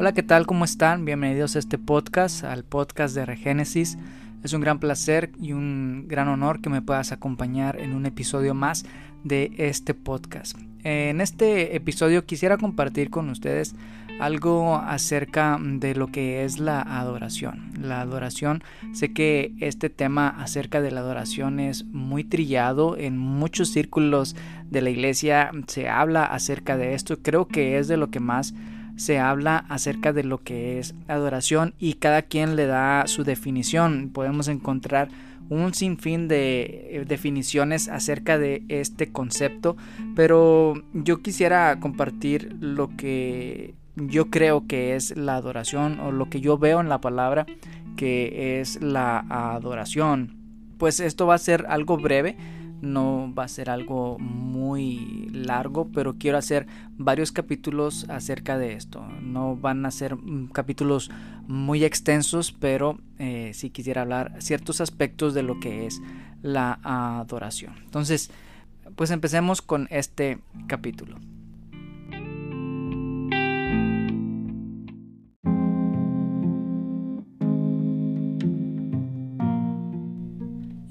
Hola, ¿qué tal? ¿Cómo están? Bienvenidos a este podcast, al podcast de Regénesis. Es un gran placer y un gran honor que me puedas acompañar en un episodio más de este podcast. En este episodio quisiera compartir con ustedes algo acerca de lo que es la adoración. La adoración, sé que este tema acerca de la adoración es muy trillado en muchos círculos de la iglesia se habla acerca de esto. Creo que es de lo que más se habla acerca de lo que es adoración y cada quien le da su definición. Podemos encontrar un sinfín de eh, definiciones acerca de este concepto, pero yo quisiera compartir lo que yo creo que es la adoración o lo que yo veo en la palabra que es la adoración. Pues esto va a ser algo breve no va a ser algo muy largo, pero quiero hacer varios capítulos acerca de esto. No van a ser mm, capítulos muy extensos, pero eh, sí quisiera hablar ciertos aspectos de lo que es la adoración. Entonces, pues empecemos con este capítulo.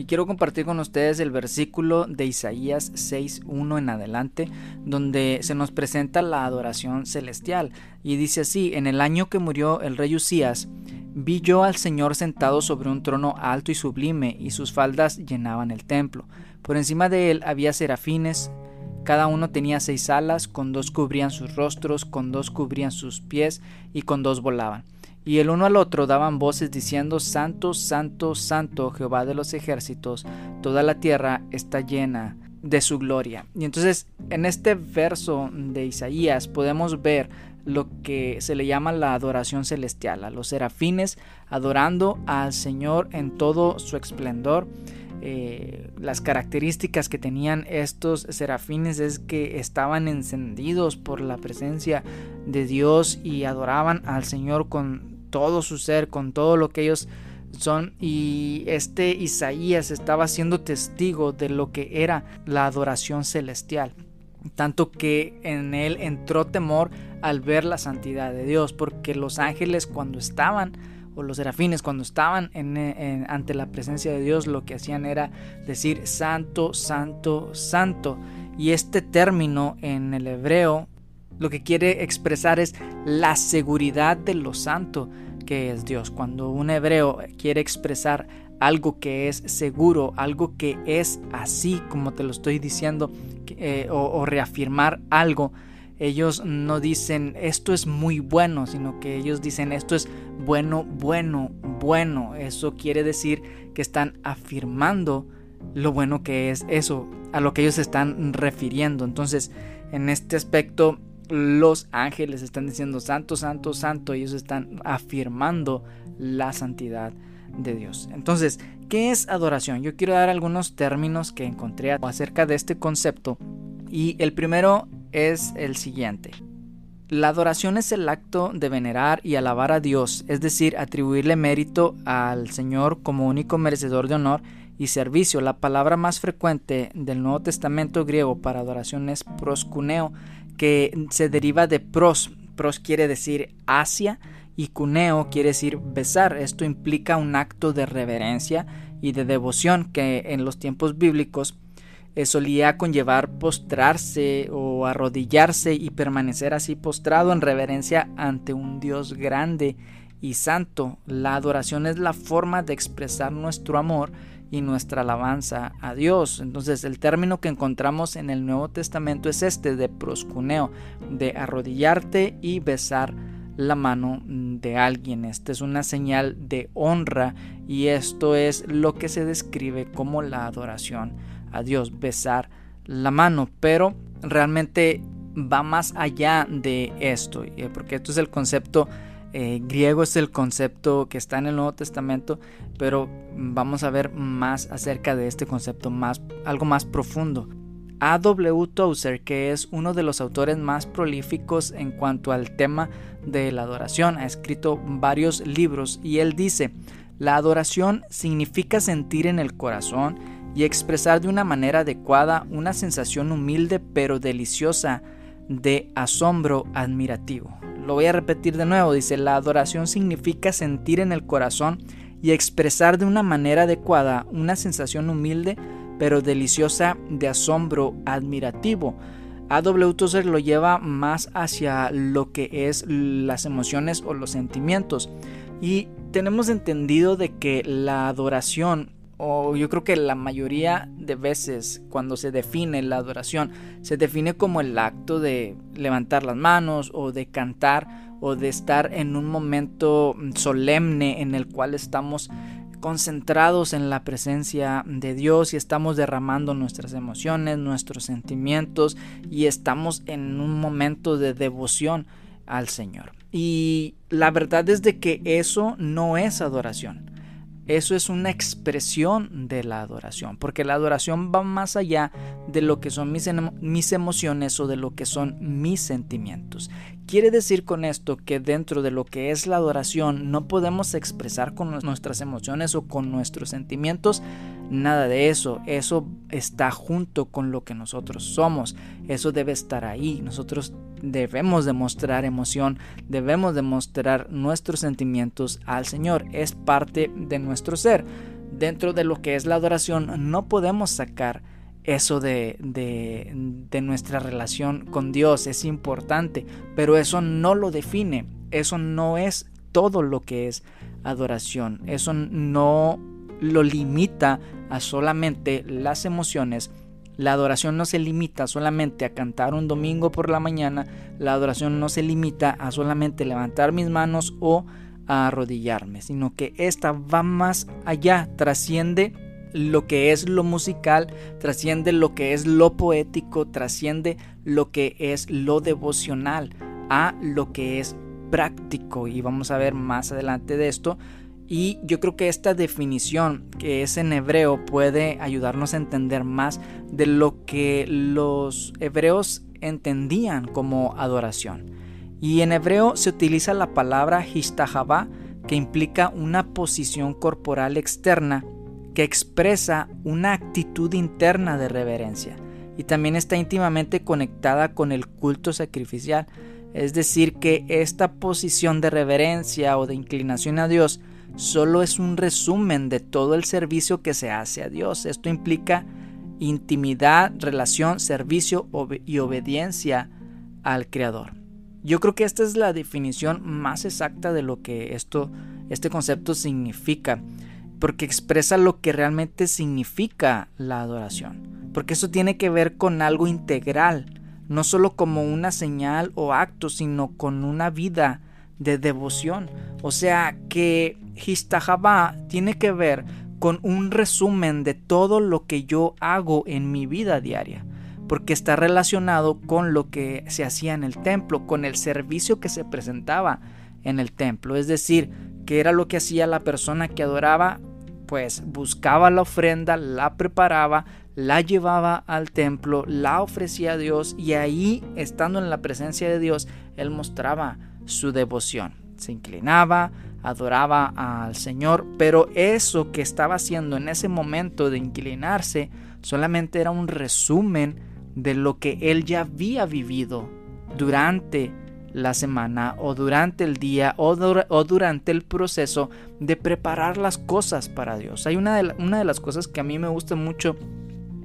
Quiero compartir con ustedes el versículo de Isaías 6.1 en adelante, donde se nos presenta la adoración celestial. Y dice así, en el año que murió el rey Usías, vi yo al Señor sentado sobre un trono alto y sublime, y sus faldas llenaban el templo. Por encima de él había serafines, cada uno tenía seis alas, con dos cubrían sus rostros, con dos cubrían sus pies, y con dos volaban y el uno al otro daban voces diciendo, Santo, Santo, Santo, Jehová de los ejércitos, toda la tierra está llena de su gloria. Y entonces en este verso de Isaías podemos ver lo que se le llama la adoración celestial, a los serafines adorando al Señor en todo su esplendor. Eh, las características que tenían estos serafines es que estaban encendidos por la presencia de Dios y adoraban al Señor con todo su ser, con todo lo que ellos son. Y este Isaías estaba siendo testigo de lo que era la adoración celestial. Tanto que en él entró temor al ver la santidad de Dios, porque los ángeles cuando estaban, o los serafines cuando estaban ante la presencia de Dios, lo que hacían era decir santo, santo, santo. Y este término en el hebreo lo que quiere expresar es la seguridad de lo santo que es Dios. Cuando un hebreo quiere expresar algo que es seguro, algo que es así como te lo estoy diciendo, eh, o, reafirmar algo, ellos no dicen esto es muy bueno, sino que ellos dicen esto es bueno, bueno, bueno. Eso quiere decir que están afirmando lo bueno que es eso, a lo que ellos están refiriendo. Entonces, en este aspecto, los ángeles están diciendo santo, santo, santo, ellos están afirmando la santidad de Dios. Entonces, ¿qué es adoración? Yo quiero dar algunos términos que encontré acerca de este concepto y el primero es el siguiente. La adoración es el acto de venerar y alabar a Dios, es decir, atribuirle mérito al Señor como único merecedor de honor y servicio. La palabra más frecuente del Nuevo Testamento griego para adoración es proscuneo, que se deriva de pros. Pros quiere decir hacia y cuneo quiere decir besar. Esto implica un acto de reverencia y de devoción que en los tiempos bíblicos eh, solía conllevar postrarse o arrodillarse y permanecer así postrado en reverencia ante un Dios grande y santo. La adoración es la forma de expresar nuestro amor y nuestra alabanza a Dios. Entonces el término que encontramos en el Nuevo Testamento es este de proscuneo, de arrodillarte y besar la mano de alguien. Esta es una señal de honra y esto es lo que se describe como la adoración a Dios, besar la mano, pero realmente va más allá de esto, eh, porque esto es el concepto eh, griego es el concepto que está en el Nuevo Testamento, pero vamos a ver más acerca de este concepto, más, algo más profundo. A.W. Tozer, que es uno de los autores más prolíficos en cuanto al tema de la adoración, ha escrito varios libros y él dice, la adoración significa sentir en el corazón y expresar de una manera adecuada una sensación humilde pero deliciosa de asombro admirativo Lo voy a repetir de nuevo. Dice, la adoración significa sentir en el corazón y expresar de una manera adecuada una sensación humilde pero deliciosa de asombro admirativo. A.W. Tozer lo lleva más hacia lo que es las emociones o los sentimientos. Y tenemos entendido de que la adoración o yo creo que la mayoría de veces cuando se define la adoración, se define como el acto de levantar las manos o de cantar o de estar en un momento solemne en el cual estamos concentrados en la presencia de Dios y estamos derramando nuestras emociones, nuestros sentimientos y estamos en un momento de devoción al Señor. Y la verdad es de que eso no es adoración. Eso es una expresión de la adoración, porque la adoración va más allá de lo que son mis, mis, emociones o de lo que son mis sentimientos. Quiere decir con esto que dentro de lo que es la adoración no podemos expresar con nuestras emociones o con nuestros sentimientos nada de eso. Eso está junto con lo que nosotros somos. Eso debe estar ahí. Nosotros debemos demostrar emoción, debemos demostrar nuestros sentimientos al Señor. Es parte de nuestro ser. Dentro de lo que es la adoración no podemos sacar eso de, de, nuestra relación con Dios. Es importante, pero eso no lo define. Eso no es todo lo que es adoración. Eso no lo limita a solamente las emociones la adoración no se limita solamente a cantar un domingo por la mañana, la adoración no se limita a solamente levantar mis manos o a arrodillarme, sino que esta va más allá, trasciende lo que es lo musical, trasciende lo que es lo poético, trasciende lo que es lo devocional, a lo que es práctico. Y vamos a ver más adelante de esto, y yo creo que esta definición que es en hebreo puede ayudarnos a entender más de lo que los hebreos entendían como adoración. Y en hebreo se utiliza la palabra histahabá que implica una posición corporal externa que expresa una actitud interna de reverencia y también está íntimamente conectada con el culto sacrificial. Es decir, que esta posición de reverencia o de inclinación a Dios solo es un resumen de todo el servicio que se hace a Dios. Esto implica intimidad, relación, servicio y obediencia al Creador. Yo creo que esta es la definición más exacta de lo que esto, este concepto significa, porque expresa lo que realmente significa la adoración, porque eso tiene que ver con algo integral, no solo como una señal o acto, sino con una vida de devoción. O sea que Histahabá tiene que ver con un resumen de todo lo que yo hago en mi vida diaria, porque está relacionado con lo que se hacía en el templo, con el servicio que se presentaba en el templo. Es decir, que era lo que hacía la persona que adoraba, pues buscaba la ofrenda, la preparaba, la llevaba al templo, la ofrecía a Dios y ahí, estando en la presencia de Dios, él mostraba su devoción. Se inclinaba, adoraba al Señor, pero eso que estaba haciendo en ese momento de inclinarse solamente era un resumen de lo que él ya había vivido durante la semana o durante el día o, durante el proceso de preparar las cosas para Dios. Hay una de, una de las cosas que a mí me gusta mucho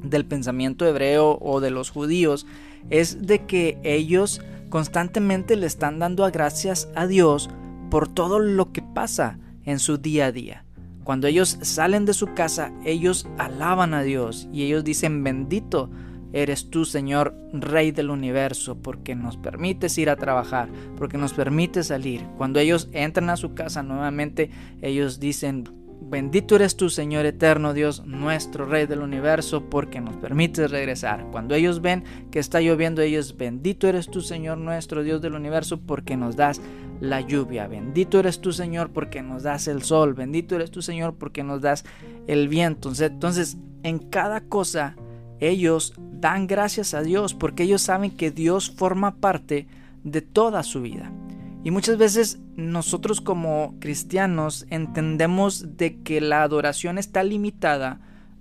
del pensamiento hebreo o de los judíos es de que ellos constantemente le están dando gracias a Dios por todo lo que pasa en su día a día. Cuando ellos salen de su casa, ellos alaban a Dios y ellos dicen, bendito eres tú, Señor, Rey del universo, porque nos permites ir a trabajar, porque nos permites salir. Cuando ellos entran a su casa nuevamente, ellos dicen, Bendito eres tú, Señor eterno Dios, nuestro Rey del universo, porque nos permites regresar. Cuando ellos ven que está lloviendo, ellos, bendito eres tú, Señor nuestro Dios del universo, porque nos das la lluvia. Bendito eres tú, Señor, porque nos das el sol. Bendito eres tú, Señor, porque nos das el viento. Entonces, en cada cosa, ellos dan gracias a Dios, porque ellos saben que Dios forma parte de toda su vida. Y muchas veces nosotros como cristianos entendemos de que la adoración está limitada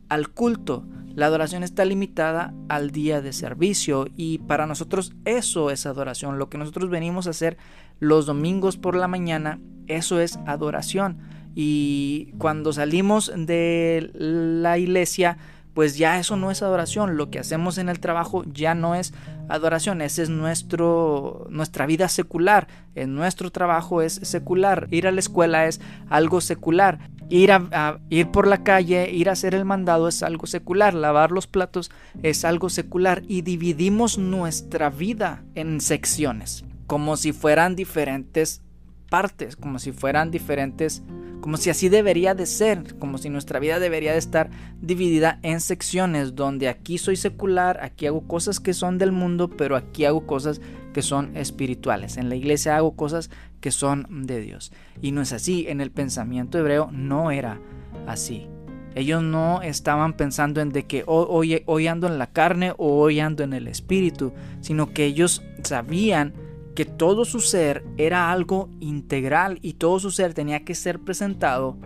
al culto, La adoración está limitada al día de servicio y para nosotros eso es adoración. Lo que nosotros venimos a hacer los domingos por la mañana, eso es adoración. Y cuando salimos de la iglesia, pues ya eso no es adoración. Lo que hacemos en el trabajo ya no es adoración. Esa es nuestro, nuestra vida secular. En nuestro trabajo es secular. Ir a la escuela es algo secular. Ir, a, ir por la calle, ir a hacer el mandado es algo secular. Lavar los platos es algo secular. Y dividimos nuestra vida en secciones. Como si fueran diferentes partes. Como si fueran diferentes como si así debería de ser, como si nuestra vida debería de estar dividida en secciones donde aquí soy secular, aquí hago cosas que son del mundo, pero aquí hago cosas que son espirituales. En la iglesia hago cosas que son de Dios. Y no es así, en el pensamiento hebreo no era así. Ellos no estaban pensando en de que hoy, hoy ando en la carne o hoy ando en el espíritu, sino que ellos sabían que todo su ser era algo integral y todo su ser tenía que ser presentado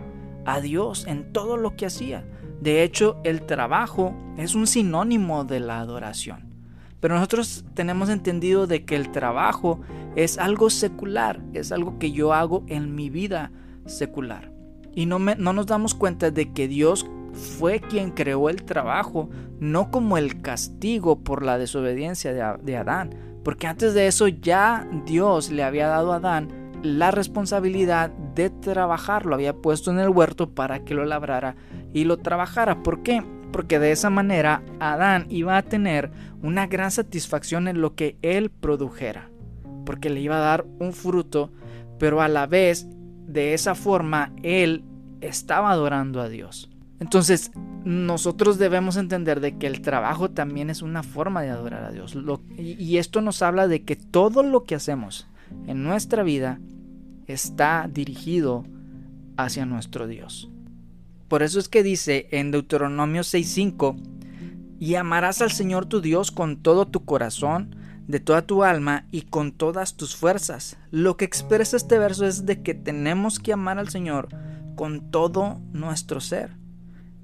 a Dios en todo lo que hacía. De hecho, el trabajo es un sinónimo de la adoración. Pero nosotros tenemos entendido de que el trabajo es algo secular, es algo que yo hago en mi vida secular. Y no, no nos damos cuenta de que Dios fue quien creó el trabajo, no como el castigo por la desobediencia de, de Adán, porque antes de eso ya Dios le había dado a Adán la responsabilidad de trabajar, lo había puesto en el huerto para que lo labrara y lo trabajara. ¿Por qué? Porque de esa manera Adán iba a tener una gran satisfacción en lo que él produjera, porque le iba a dar un fruto, pero a la vez de esa forma él estaba adorando a Dios. Entonces, nosotros debemos entender de que el trabajo también es una forma de adorar a Dios. y esto nos habla de que todo lo que hacemos en nuestra vida está dirigido hacia nuestro Dios. Por eso es que dice en Deuteronomio 6:5, y amarás al Señor tu Dios con todo tu corazón, de toda tu alma y con todas tus fuerzas. Lo que expresa este verso es de que tenemos que amar al Señor con todo nuestro ser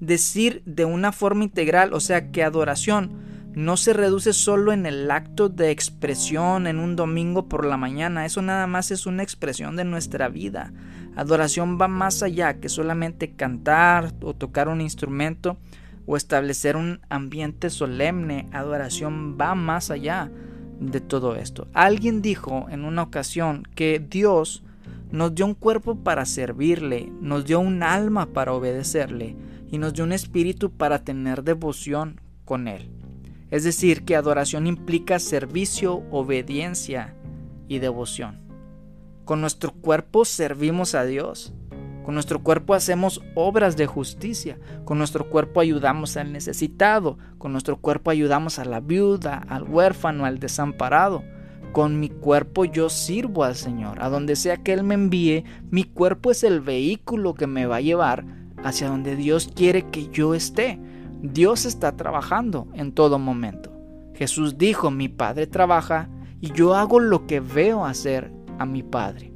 decir de una forma integral, o sea que adoración no se reduce solo en el acto de expresión en un domingo por la mañana, eso nada más es una expresión de nuestra vida. Adoración va más allá que solamente cantar o tocar un instrumento o establecer un ambiente solemne. Adoración va más allá de todo esto. Alguien dijo en una ocasión que Dios nos dio un cuerpo para servirle, nos dio un alma para obedecerle y nos dio un espíritu para tener devoción con Él. Es decir, que adoración implica servicio, obediencia y devoción. Con nuestro cuerpo servimos a Dios. Con nuestro cuerpo hacemos obras de justicia. Con nuestro cuerpo ayudamos al necesitado. Con nuestro cuerpo ayudamos a la viuda, al huérfano, al desamparado. Con mi cuerpo yo sirvo al Señor. A donde sea que Él me envíe, mi cuerpo es el vehículo que me va a llevar hacia donde Dios quiere que yo esté. Dios está trabajando en todo momento. Jesús dijo, mi Padre trabaja y yo hago lo que veo hacer a mi Padre.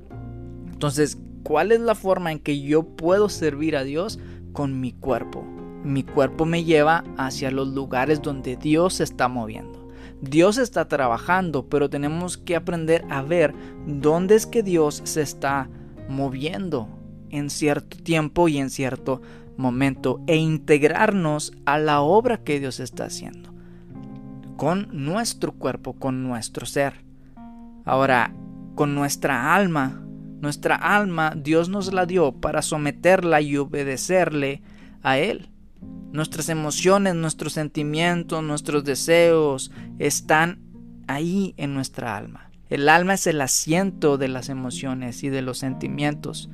Entonces, ¿cuál es la forma en que yo puedo servir a Dios? Con mi cuerpo. Mi cuerpo me lleva hacia los lugares donde Dios se está moviendo. Dios está trabajando, pero tenemos que aprender a ver dónde es que Dios se está moviendo en cierto tiempo y en cierto momento e integrarnos a la obra que Dios está haciendo con nuestro cuerpo, con nuestro ser. Ahora, con nuestra alma, nuestra alma Dios nos la dio para someterla y obedecerle a Él. Nuestras emociones, nuestros sentimientos, nuestros deseos están ahí en nuestra alma. El alma es el asiento de las emociones y de los sentimientos.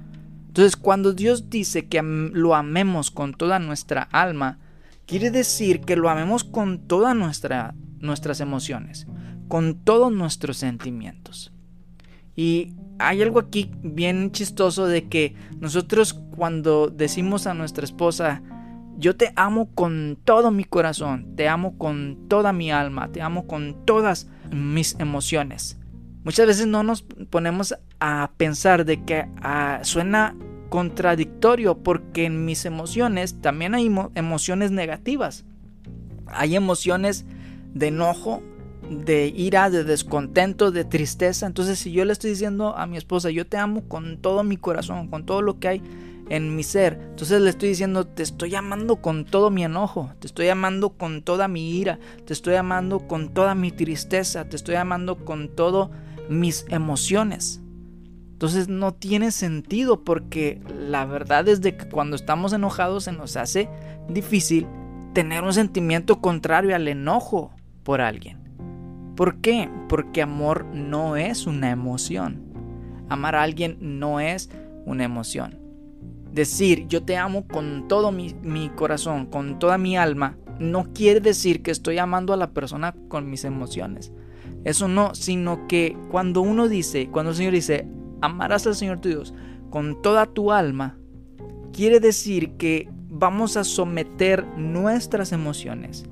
Entonces, cuando Dios dice que lo amemos con toda nuestra alma, quiere decir que lo amemos con todas nuestra, nuestras emociones, con todos nuestros sentimientos. Y hay algo aquí bien chistoso de que nosotros cuando decimos a nuestra esposa, yo te amo con todo mi corazón, te amo con toda mi alma, te amo con todas mis emociones. Muchas veces no nos ponemos a pensar de que ah, suena contradictorio porque en mis emociones también hay emociones negativas. Hay emociones de enojo, de ira, de descontento, de tristeza. Entonces si yo le estoy diciendo a mi esposa, yo te amo con todo mi corazón, con todo lo que hay en mi ser, entonces le estoy diciendo, te estoy amando con todo mi enojo, te estoy amando con toda mi ira, te estoy amando con toda mi tristeza, te estoy amando con todo mis emociones. Entonces no tiene sentido porque la verdad es de que cuando estamos enojados se nos hace difícil tener un sentimiento contrario al enojo por alguien. ¿Por qué? Porque amor no es una emoción. Amar a alguien no es una emoción. Decir yo te amo con todo mi, corazón, con toda mi alma, no quiere decir que estoy amando a la persona con mis emociones. Eso no, sino que cuando uno dice, cuando el Señor dice, amarás al Señor tu Dios con toda tu alma, quiere decir que vamos a someter nuestras emociones,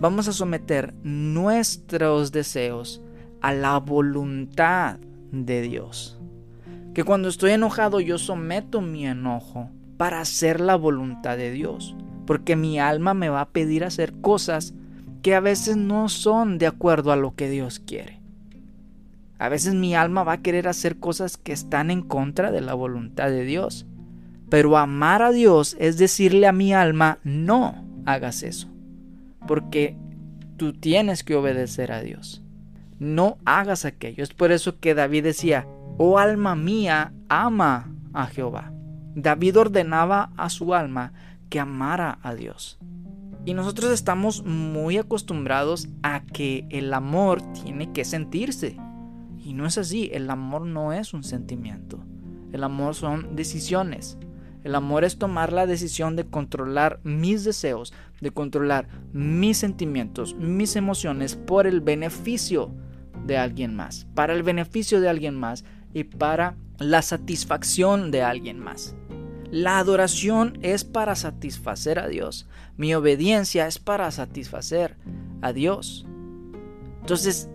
vamos a someter nuestros deseos a la voluntad de Dios. Que cuando estoy enojado yo someto mi enojo para hacer la voluntad de Dios. Porque mi alma me va a pedir hacer cosas que a veces no son de acuerdo a lo que Dios quiere. A veces mi alma va a querer hacer cosas que están en contra de la voluntad de Dios. Pero amar a Dios es decirle a mi alma, no hagas eso porque tú tienes que obedecer a Dios. No hagas aquello. Es por eso que David decía, oh alma mía, ama a Jehová. David ordenaba a su alma que amara a Dios. Y nosotros estamos muy acostumbrados a que el amor tiene que sentirse. Y no es así, el amor no es un sentimiento. El amor son decisiones. El amor es tomar la decisión de controlar mis deseos, de controlar mis sentimientos, mis emociones por el beneficio de alguien más, para el beneficio de alguien más y para la satisfacción de alguien más. La adoración es para satisfacer a Dios. Mi obediencia es para satisfacer a Dios. Entonces,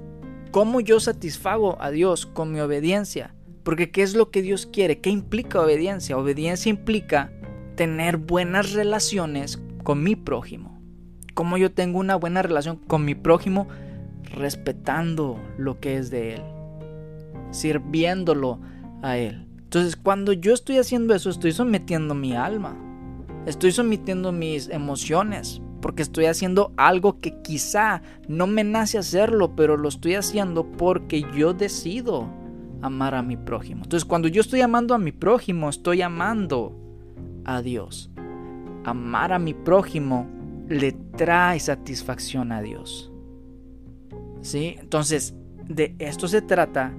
¿cómo yo satisfago a Dios con mi obediencia? Porque ¿qué es lo que Dios quiere? ¿Qué implica obediencia? Obediencia implica tener buenas relaciones con mi prójimo. Como yo tengo una buena relación con mi prójimo, respetando lo que es de él, sirviéndolo a él. Entonces, cuando yo estoy haciendo eso, estoy sometiendo mi alma, estoy sometiendo mis emociones, porque estoy haciendo algo que quizá no me nace hacerlo, pero lo estoy haciendo porque yo decido amar a mi prójimo. Entonces cuando yo estoy amando a mi prójimo, estoy amando a Dios. Amar a mi prójimo le trae satisfacción a Dios. ¿Sí? Entonces, de esto se trata,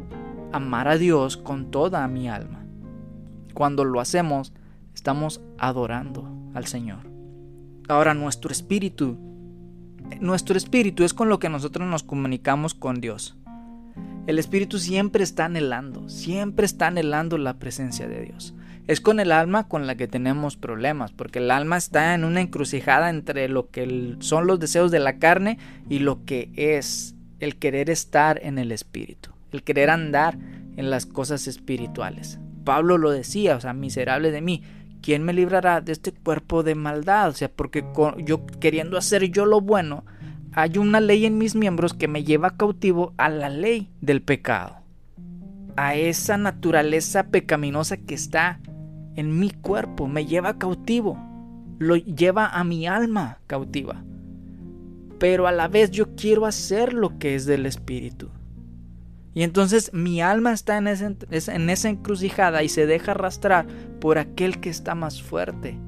amar a Dios con toda mi alma. Cuando lo hacemos, estamos adorando al Señor. Ahora nuestro espíritu, nuestro espíritu es con lo que nosotros nos comunicamos con Dios. El espíritu siempre está anhelando, siempre está anhelando la presencia de Dios. Es con el alma con la que tenemos problemas, porque el alma está en una encrucijada entre lo que son los deseos de la carne y lo que es el querer estar en el espíritu, el querer andar en las cosas espirituales. Pablo lo decía, o sea, miserable de mí, ¿quién me librará de este cuerpo de maldad? O sea, porque yo queriendo hacer yo lo bueno, hay una ley en mis miembros que me lleva cautivo a la ley del pecado, a esa naturaleza pecaminosa que está en mi cuerpo, me lleva cautivo, lo lleva a mi alma cautiva. Pero a la vez yo quiero hacer lo que es del Espíritu. Y entonces mi alma está en, esa encrucijada y se deja arrastrar por aquel que está más fuerte.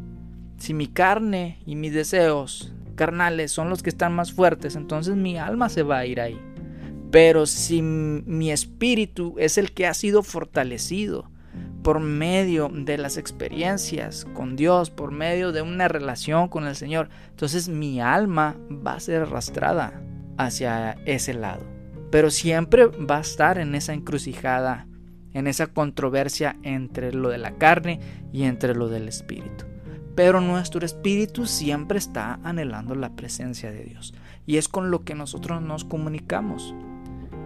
Si mi carne y mis deseos carnales son los que están más fuertes, entonces mi alma se va a ir ahí. Pero si mi espíritu es el que ha sido fortalecido por medio de las experiencias con Dios, por medio de una relación con el Señor, entonces mi alma va a ser arrastrada hacia ese lado. Pero siempre va a estar en esa encrucijada, en esa controversia entre lo de la carne y entre lo del espíritu pero nuestro espíritu siempre está anhelando la presencia de Dios. Y es con lo que nosotros nos comunicamos.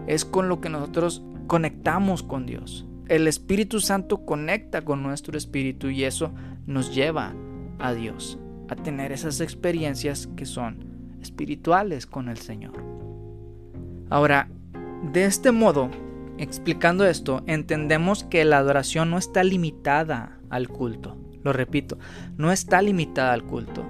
Es con lo que nosotros conectamos con Dios. El Espíritu Santo conecta con nuestro espíritu y eso nos lleva a Dios, a tener esas experiencias que son espirituales con el Señor. Ahora, de este modo, explicando esto, entendemos que la adoración no está limitada al culto. Lo repito, no está limitada al culto.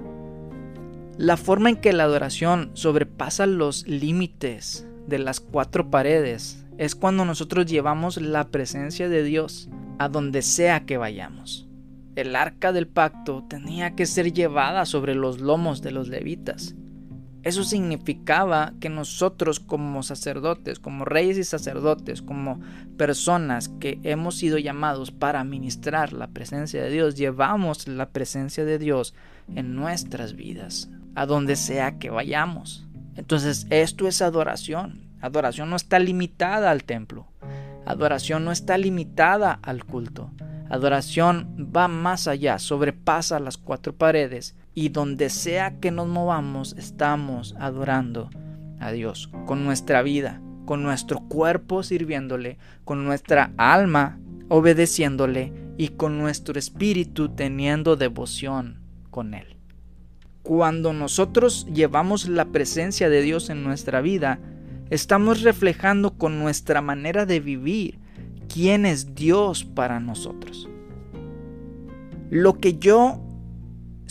La forma en que la adoración sobrepasa los límites de las cuatro paredes es cuando nosotros llevamos la presencia de Dios a donde sea que vayamos. El arca del pacto tenía que ser llevada sobre los lomos de los levitas. Eso significaba que nosotros como sacerdotes, como reyes y sacerdotes, como personas que hemos sido llamados para ministrar la presencia de Dios, llevamos la presencia de Dios en nuestras vidas, a donde sea que vayamos. Entonces esto es adoración. Adoración no está limitada al templo. Adoración no está limitada al culto. Adoración va más allá, sobrepasa las cuatro paredes y donde sea que nos movamos estamos adorando a Dios con nuestra vida, con nuestro cuerpo sirviéndole, con nuestra alma obedeciéndole y con nuestro espíritu teniendo devoción con Él. Cuando nosotros llevamos la presencia de Dios en nuestra vida, estamos reflejando con nuestra manera de vivir quién es Dios para nosotros. Lo que yo,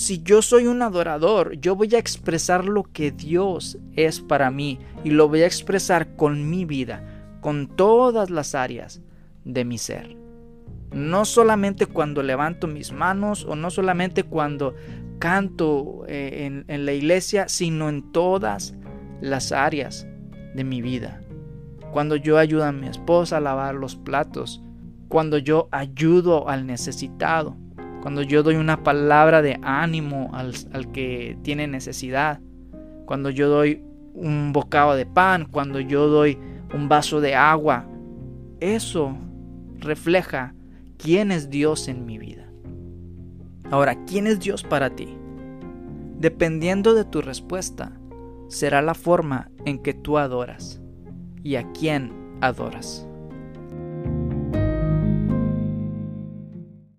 si yo soy un adorador, yo voy a expresar lo que Dios es para mí y lo voy a expresar con mi vida, con todas las áreas de mi ser. No solamente cuando levanto mis manos o no solamente cuando canto eh, en, en la iglesia, sino en todas las áreas de mi vida cuando yo ayudo a mi esposa a lavar los platos, cuando yo ayudo al necesitado, cuando yo doy una palabra de ánimo al, que tiene necesidad, cuando yo doy un bocado de pan, cuando yo doy un vaso de agua. Eso refleja quién es Dios en mi vida. Ahora, ¿quién es Dios para ti? Dependiendo de tu respuesta, será la forma en que tú adoras y a quién adoras.